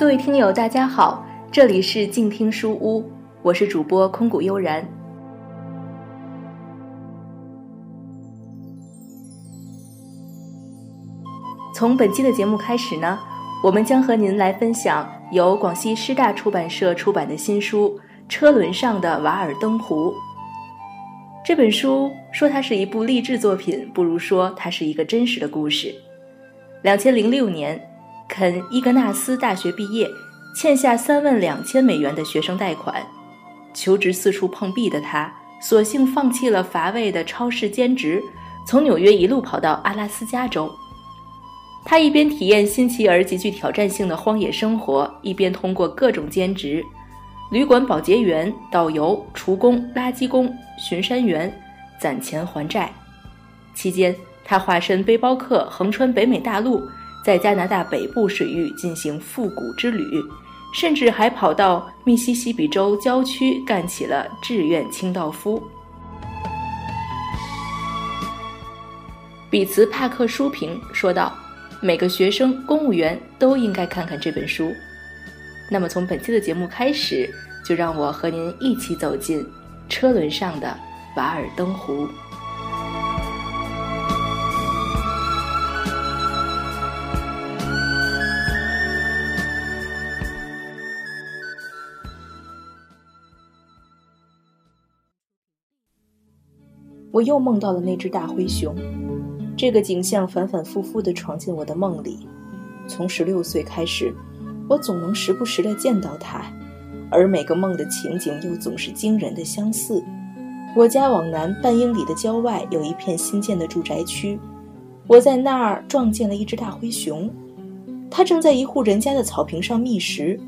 各位听友，大家好，这里是静听书屋，我是主播空谷悠然。从本期的节目开始呢，我们将和您来分享由广西师大出版社出版的新书《车轮上的瓦尔登湖》。这本书说它是一部励志作品，不如说它是一个真实的故事。两千零六年，肯伊格纳斯大学毕业，欠下三万两千美元的学生贷款，求职四处碰壁的他，索性放弃了乏味的超市兼职，从纽约一路跑到阿拉斯加州。他一边体验新奇而极具挑战性的荒野生活，一边通过各种兼职。旅馆保洁员、导游、厨工、垃圾工、巡山员，攒钱还债。期间，他化身背包客，横穿北美大陆，在加拿大北部水域进行复古之旅，甚至还跑到密西西比州郊区干起了志愿清道夫。比茨帕克书评说道：“每个学生、公务员都应该看看这本书。”那么，从本期的节目开始，就让我和您一起走进车轮上的瓦尔登湖。我又梦到了那只大灰熊，这个景象反反复复地闯进我的梦里。从十六岁开始。我总能时不时地见到它，而每个梦的情景又总是惊人的相似。我家往南半英里的郊外有一片新建的住宅区，我在那儿撞见了一只大灰熊，它正在一户人家的草坪上觅食。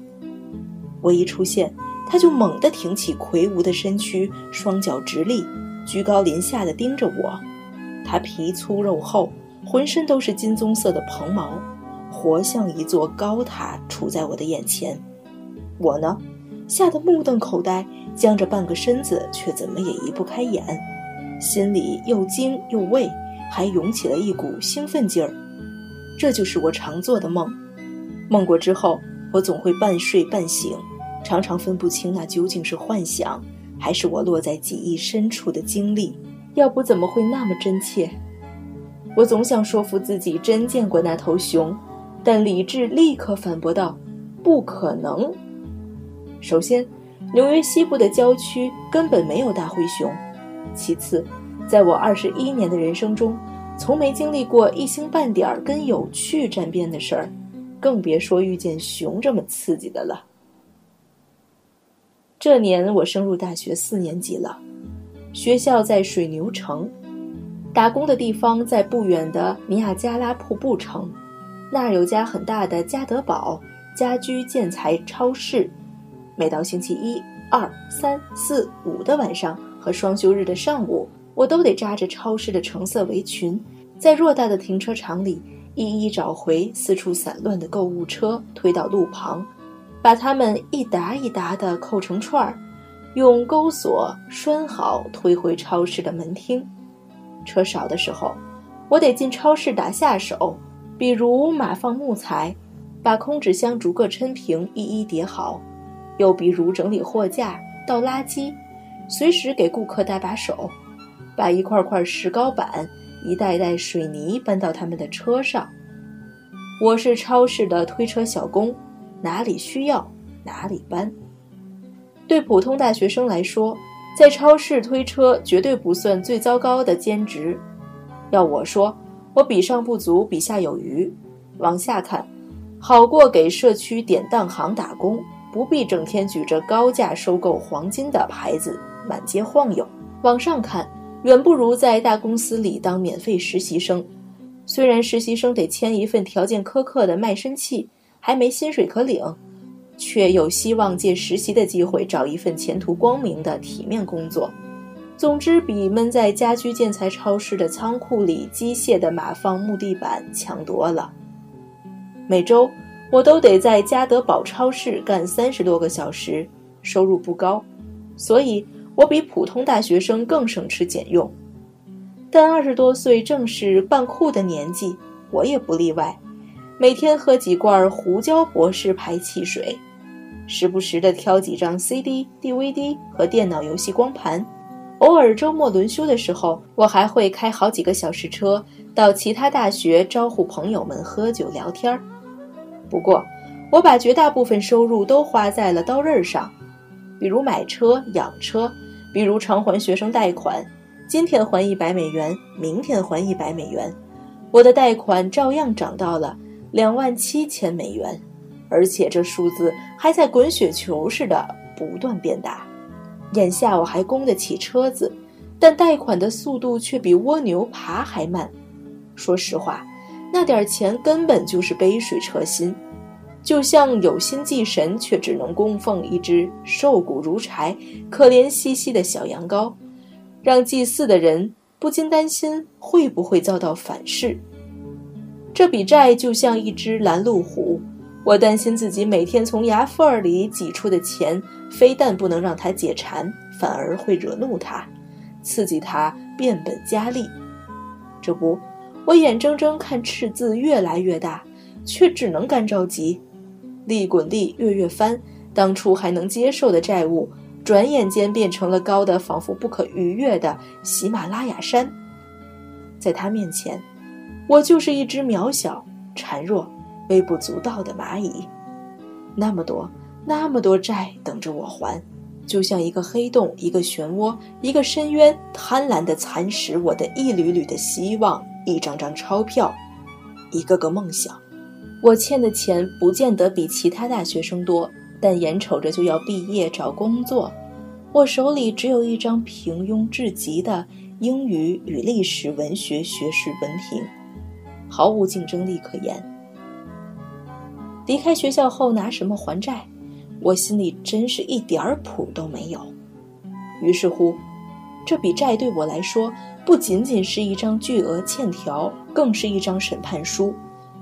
我一出现，它就猛地挺起魁梧的身躯，双脚直立，居高临下地盯着我。它皮粗肉厚，浑身都是金棕色的蓬毛。活像一座高塔杵在我的眼前，我呢，吓得目瞪口呆，僵着半个身子，却怎么也移不开眼，心里又惊又畏，还涌起了一股兴奋劲儿。这就是我常做的梦，梦过之后，我总会半睡半醒，常常分不清那究竟是幻想，还是我落在记忆深处的经历。要不怎么会那么真切？我总想说服自己真见过那头熊。但理智立刻反驳道：“不可能。首先，纽约西部的郊区根本没有大灰熊；其次，在我二十一年的人生中，从没经历过一星半点儿跟有趣沾边的事儿，更别说遇见熊这么刺激的了。这年我升入大学四年级了，学校在水牛城，打工的地方在不远的尼亚加拉瀑布城。”那儿有家很大的家得宝家居建材超市，每到星期一、二、三、四、五的晚上和双休日的上午，我都得扎着超市的橙色围裙，在偌大的停车场里一一找回四处散乱的购物车，推到路旁，把它们一沓一沓地扣成串儿，用钩锁拴好，推回超市的门厅。车少的时候，我得进超市打下手。比如码放木材，把空纸箱逐个抻平，一一叠好；又比如整理货架、倒垃圾，随时给顾客搭把手，把一块块石膏板、一袋袋水泥搬到他们的车上。我是超市的推车小工，哪里需要哪里搬。对普通大学生来说，在超市推车绝对不算最糟糕的兼职。要我说。我比上不足，比下有余。往下看，好过给社区典当行打工，不必整天举着高价收购黄金的牌子满街晃悠。往上看，远不如在大公司里当免费实习生。虽然实习生得签一份条件苛刻的卖身契，还没薪水可领，却有希望借实习的机会找一份前途光明的体面工作。总之，比闷在家居建材超市的仓库里机械的码放木地板强多了。每周我都得在家得宝超市干三十多个小时，收入不高，所以我比普通大学生更省吃俭用。但二十多岁正是办库的年纪，我也不例外。每天喝几罐胡椒博士牌汽水，时不时的挑几张 CD、DVD 和电脑游戏光盘。偶尔周末轮休的时候，我还会开好几个小时车到其他大学招呼朋友们喝酒聊天儿。不过，我把绝大部分收入都花在了刀刃上，比如买车、养车，比如偿还学生贷款。今天还一百美元，明天还一百美元，我的贷款照样涨到了两万七千美元，而且这数字还在滚雪球似的不断变大。眼下我还供得起车子，但贷款的速度却比蜗牛爬还慢。说实话，那点钱根本就是杯水车薪，就像有心祭神却只能供奉一只瘦骨如柴、可怜兮兮的小羊羔，让祭祀的人不禁担心会不会遭到反噬。这笔债就像一只拦路虎。我担心自己每天从牙缝里挤出的钱，非但不能让他解馋，反而会惹怒他，刺激他变本加厉。这不，我眼睁睁看赤字越来越大，却只能干着急，利滚利，月月翻。当初还能接受的债务，转眼间变成了高的仿佛不可逾越的喜马拉雅山。在他面前，我就是一只渺小、孱弱。微不足道的蚂蚁，那么多那么多债等着我还，就像一个黑洞，一个漩涡，一个深渊，贪婪地蚕食我的一缕缕的希望，一张张钞票，一个个梦想。我欠的钱不见得比其他大学生多，但眼瞅着就要毕业找工作，我手里只有一张平庸至极的英语与历史文学学士文凭，毫无竞争力可言。离开学校后拿什么还债？我心里真是一点儿谱都没有。于是乎，这笔债对我来说不仅仅是一张巨额欠条，更是一张审判书。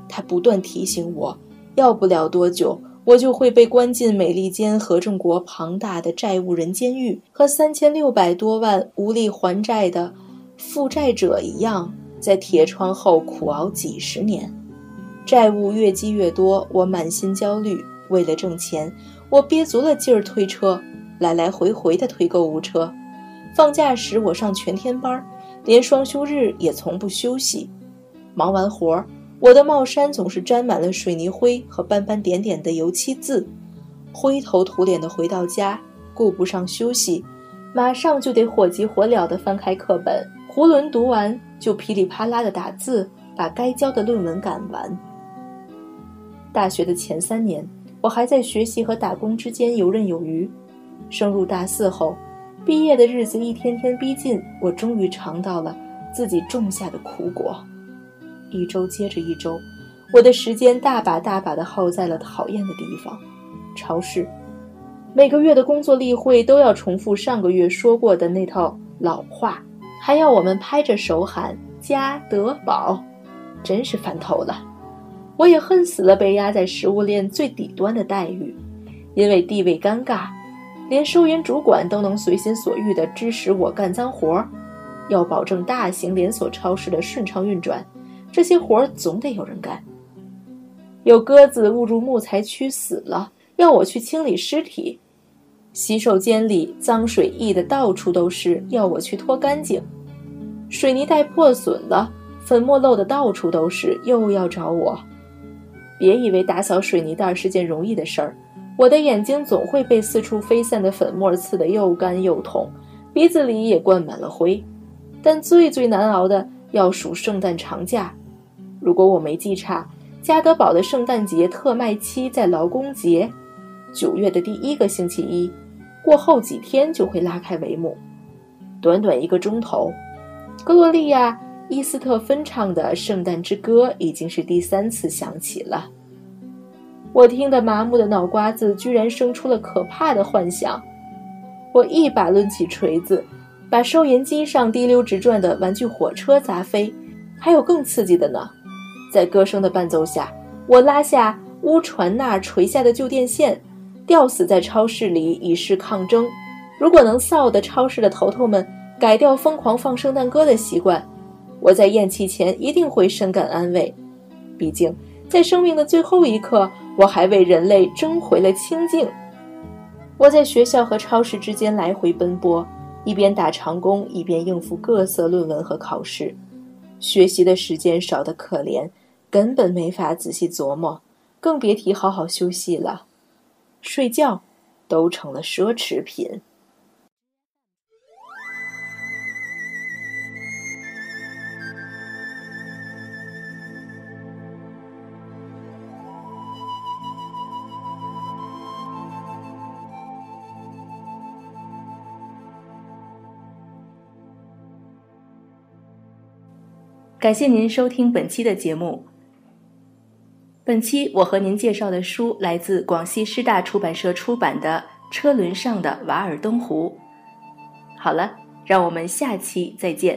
它不断提醒我，要不了多久，我就会被关进美利坚合众国庞大的债务人监狱，和三千六百多万无力还债的负债者一样，在铁窗后苦熬几十年。债务越积越多，我满心焦虑。为了挣钱，我憋足了劲儿推车，来来回回的推购物车。放假时，我上全天班，连双休日也从不休息。忙完活儿，我的帽衫总是沾满了水泥灰和斑斑点点的油漆渍。灰头土脸的回到家，顾不上休息，马上就得火急火燎地翻开课本，囫囵读完就噼里啪啦的打字，把该交的论文赶完。大学的前三年，我还在学习和打工之间游刃有余。升入大四后，毕业的日子一天天逼近，我终于尝到了自己种下的苦果。一周接着一周，我的时间大把大把的耗在了讨厌的地方——超市。每个月的工作例会都要重复上个月说过的那套老话，还要我们拍着手喊“加德宝”，真是烦透了。我也恨死了被压在食物链最底端的待遇，因为地位尴尬，连收银主管都能随心所欲地指使我干脏活儿。要保证大型连锁超市的顺畅运转，这些活儿总得有人干。有鸽子误入木材区死了，要我去清理尸体；洗手间里脏水溢的到处都是，要我去拖干净；水泥带破损了，粉末漏的到处都是，又要找我。别以为打扫水泥袋是件容易的事儿，我的眼睛总会被四处飞散的粉末刺得又干又痛，鼻子里也灌满了灰。但最最难熬的要数圣诞长假。如果我没记差，加德堡的圣诞节特卖期在劳工节，九月的第一个星期一，过后几天就会拉开帷幕。短短一个钟头，格洛丽亚。伊斯特芬唱的《圣诞之歌》已经是第三次响起了，我听得麻木的脑瓜子居然生出了可怕的幻想。我一把抡起锤子，把收银机上滴溜直转的玩具火车砸飞。还有更刺激的呢，在歌声的伴奏下，我拉下乌船那垂下的旧电线，吊死在超市里以示抗争。如果能臊得超市的头头们改掉疯狂放圣诞歌的习惯。我在咽气前一定会深感安慰，毕竟在生命的最后一刻，我还为人类争回了清净。我在学校和超市之间来回奔波，一边打长工，一边应付各色论文和考试，学习的时间少得可怜，根本没法仔细琢磨，更别提好好休息了。睡觉都成了奢侈品。感谢您收听本期的节目。本期我和您介绍的书来自广西师大出版社出版的《车轮上的瓦尔登湖》。好了，让我们下期再见。